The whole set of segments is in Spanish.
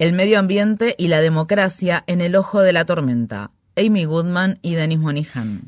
El medio ambiente y la democracia en el ojo de la tormenta. Amy Goodman y Dennis Monihan.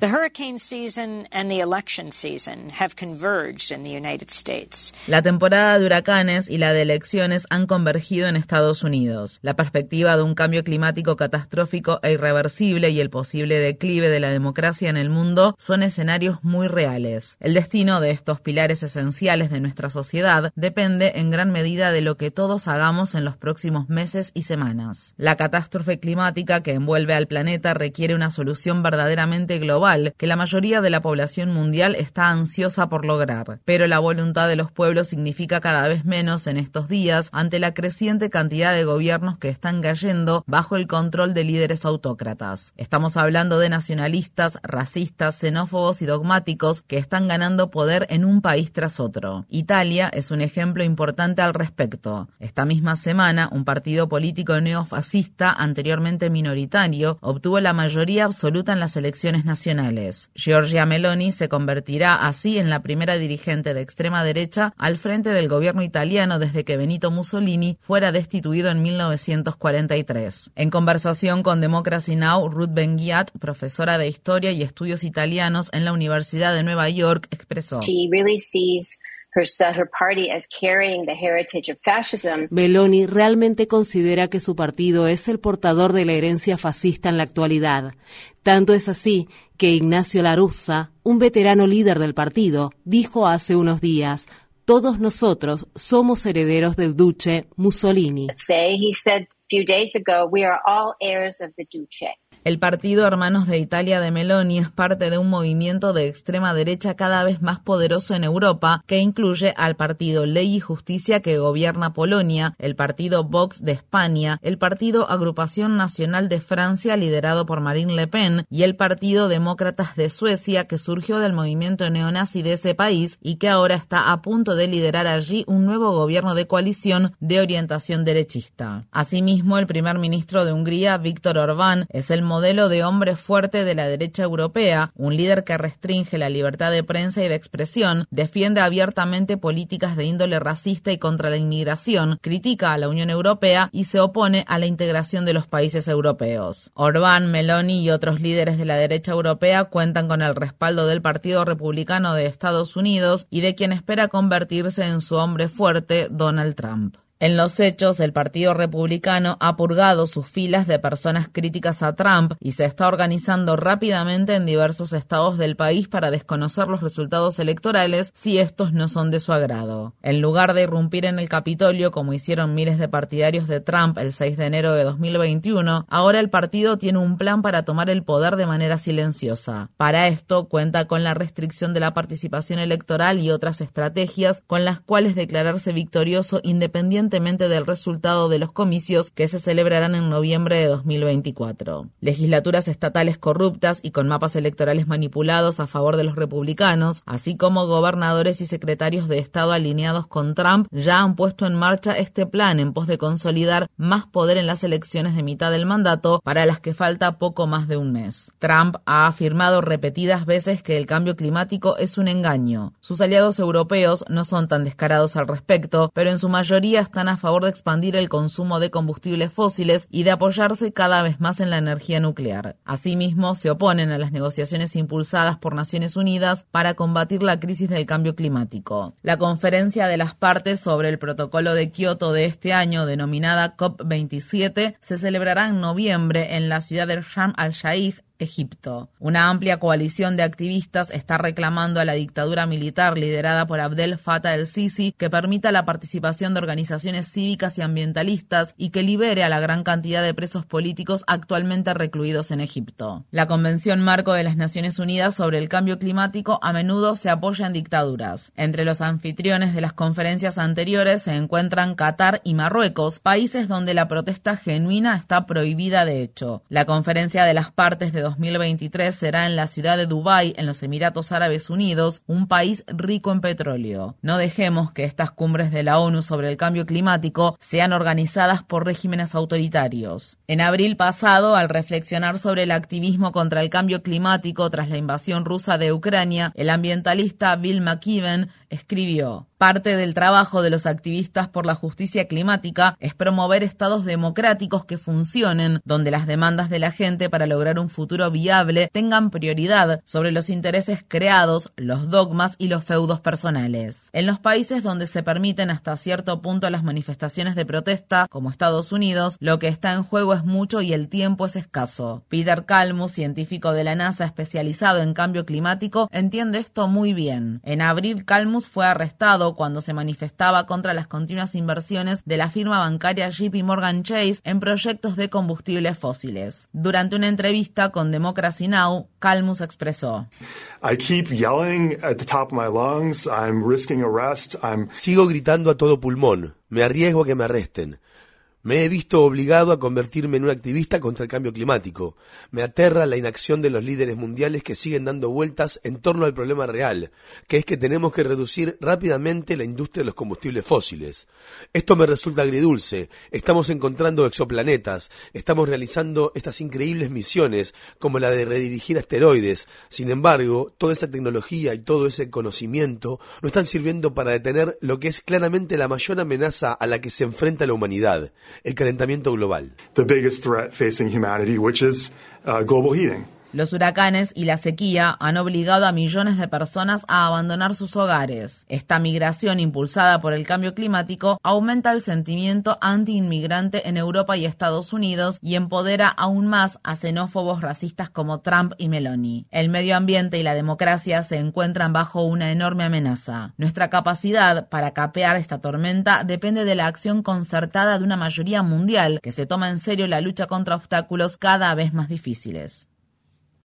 La temporada de huracanes y la de elecciones han convergido en Estados Unidos. La perspectiva de un cambio climático catastrófico e irreversible y el posible declive de la democracia en el mundo son escenarios muy reales. El destino de estos pilares esenciales de nuestra sociedad depende en gran medida de lo que todos hagamos en los próximos meses y semanas. La catástrofe climática que envuelve al planeta requiere quiere una solución verdaderamente global que la mayoría de la población mundial está ansiosa por lograr. Pero la voluntad de los pueblos significa cada vez menos en estos días ante la creciente cantidad de gobiernos que están cayendo bajo el control de líderes autócratas. Estamos hablando de nacionalistas, racistas, xenófobos y dogmáticos que están ganando poder en un país tras otro. Italia es un ejemplo importante al respecto. Esta misma semana, un partido político neofascista, anteriormente minoritario, obtuvo la mayoría mayoría absoluta en las elecciones nacionales. Giorgia Meloni se convertirá así en la primera dirigente de extrema derecha al frente del gobierno italiano desde que Benito Mussolini fuera destituido en 1943. En conversación con Democracy Now, Ruth Ben-Ghiat, profesora de Historia y Estudios Italianos en la Universidad de Nueva York, expresó. Meloni realmente considera que su partido es el portador de la herencia fascista en la actualidad. Tanto es así que Ignacio Larussa, un veterano líder del partido, dijo hace unos días, todos nosotros somos herederos del duce Mussolini. El partido Hermanos de Italia de Meloni es parte de un movimiento de extrema derecha cada vez más poderoso en Europa que incluye al partido Ley y Justicia que gobierna Polonia, el partido Vox de España, el partido Agrupación Nacional de Francia liderado por Marine Le Pen y el partido Demócratas de Suecia que surgió del movimiento neonazi de ese país y que ahora está a punto de liderar allí un nuevo gobierno de coalición de orientación derechista. Asimismo, el primer ministro de Hungría, Víctor Orbán, es el modelo de hombre fuerte de la derecha europea, un líder que restringe la libertad de prensa y de expresión, defiende abiertamente políticas de índole racista y contra la inmigración, critica a la Unión Europea y se opone a la integración de los países europeos. Orbán, Meloni y otros líderes de la derecha europea cuentan con el respaldo del Partido Republicano de Estados Unidos y de quien espera convertirse en su hombre fuerte, Donald Trump. En los hechos, el Partido Republicano ha purgado sus filas de personas críticas a Trump y se está organizando rápidamente en diversos estados del país para desconocer los resultados electorales si estos no son de su agrado. En lugar de irrumpir en el Capitolio como hicieron miles de partidarios de Trump el 6 de enero de 2021, ahora el partido tiene un plan para tomar el poder de manera silenciosa. Para esto cuenta con la restricción de la participación electoral y otras estrategias con las cuales declararse victorioso del resultado de los comicios que se celebrarán en noviembre de 2024. Legislaturas estatales corruptas y con mapas electorales manipulados a favor de los republicanos, así como gobernadores y secretarios de Estado alineados con Trump, ya han puesto en marcha este plan en pos de consolidar más poder en las elecciones de mitad del mandato para las que falta poco más de un mes. Trump ha afirmado repetidas veces que el cambio climático es un engaño. Sus aliados europeos no son tan descarados al respecto, pero en su mayoría están a favor de expandir el consumo de combustibles fósiles y de apoyarse cada vez más en la energía nuclear. Asimismo, se oponen a las negociaciones impulsadas por Naciones Unidas para combatir la crisis del cambio climático. La conferencia de las partes sobre el protocolo de Kioto de este año, denominada COP27, se celebrará en noviembre en la ciudad de Sharm al-Sheikh, Egipto. Una amplia coalición de activistas está reclamando a la dictadura militar liderada por Abdel Fattah el-Sisi que permita la participación de organizaciones cívicas y ambientalistas y que libere a la gran cantidad de presos políticos actualmente recluidos en Egipto. La Convención Marco de las Naciones Unidas sobre el Cambio Climático a menudo se apoya en dictaduras. Entre los anfitriones de las conferencias anteriores se encuentran Qatar y Marruecos, países donde la protesta genuina está prohibida de hecho. La conferencia de las partes de 2023 será en la ciudad de Dubái, en los Emiratos Árabes Unidos, un país rico en petróleo. No dejemos que estas cumbres de la ONU sobre el cambio climático sean organizadas por regímenes autoritarios. En abril pasado, al reflexionar sobre el activismo contra el cambio climático tras la invasión rusa de Ucrania, el ambientalista Bill McKibben escribió Parte del trabajo de los activistas por la justicia climática es promover estados democráticos que funcionen, donde las demandas de la gente para lograr un futuro viable tengan prioridad sobre los intereses creados, los dogmas y los feudos personales. En los países donde se permiten hasta cierto punto las manifestaciones de protesta, como Estados Unidos, lo que está en juego es mucho y el tiempo es escaso. Peter Kalmus, científico de la NASA especializado en cambio climático, entiende esto muy bien. En abril, Kalmus fue arrestado cuando se manifestaba contra las continuas inversiones de la firma bancaria JP Morgan Chase en proyectos de combustibles fósiles. Durante una entrevista con Democracy Now, Calmus expresó: Sigo gritando a todo pulmón. Me arriesgo a que me arresten. Me he visto obligado a convertirme en un activista contra el cambio climático. Me aterra la inacción de los líderes mundiales que siguen dando vueltas en torno al problema real, que es que tenemos que reducir rápidamente la industria de los combustibles fósiles. Esto me resulta agridulce. Estamos encontrando exoplanetas, estamos realizando estas increíbles misiones como la de redirigir asteroides. Sin embargo, toda esa tecnología y todo ese conocimiento no están sirviendo para detener lo que es claramente la mayor amenaza a la que se enfrenta la humanidad el calentamiento global. The biggest threat facing humanity, which is uh, global heating. Los huracanes y la sequía han obligado a millones de personas a abandonar sus hogares. Esta migración impulsada por el cambio climático aumenta el sentimiento anti-inmigrante en Europa y Estados Unidos y empodera aún más a xenófobos racistas como Trump y Meloni. El medio ambiente y la democracia se encuentran bajo una enorme amenaza. Nuestra capacidad para capear esta tormenta depende de la acción concertada de una mayoría mundial que se toma en serio la lucha contra obstáculos cada vez más difíciles.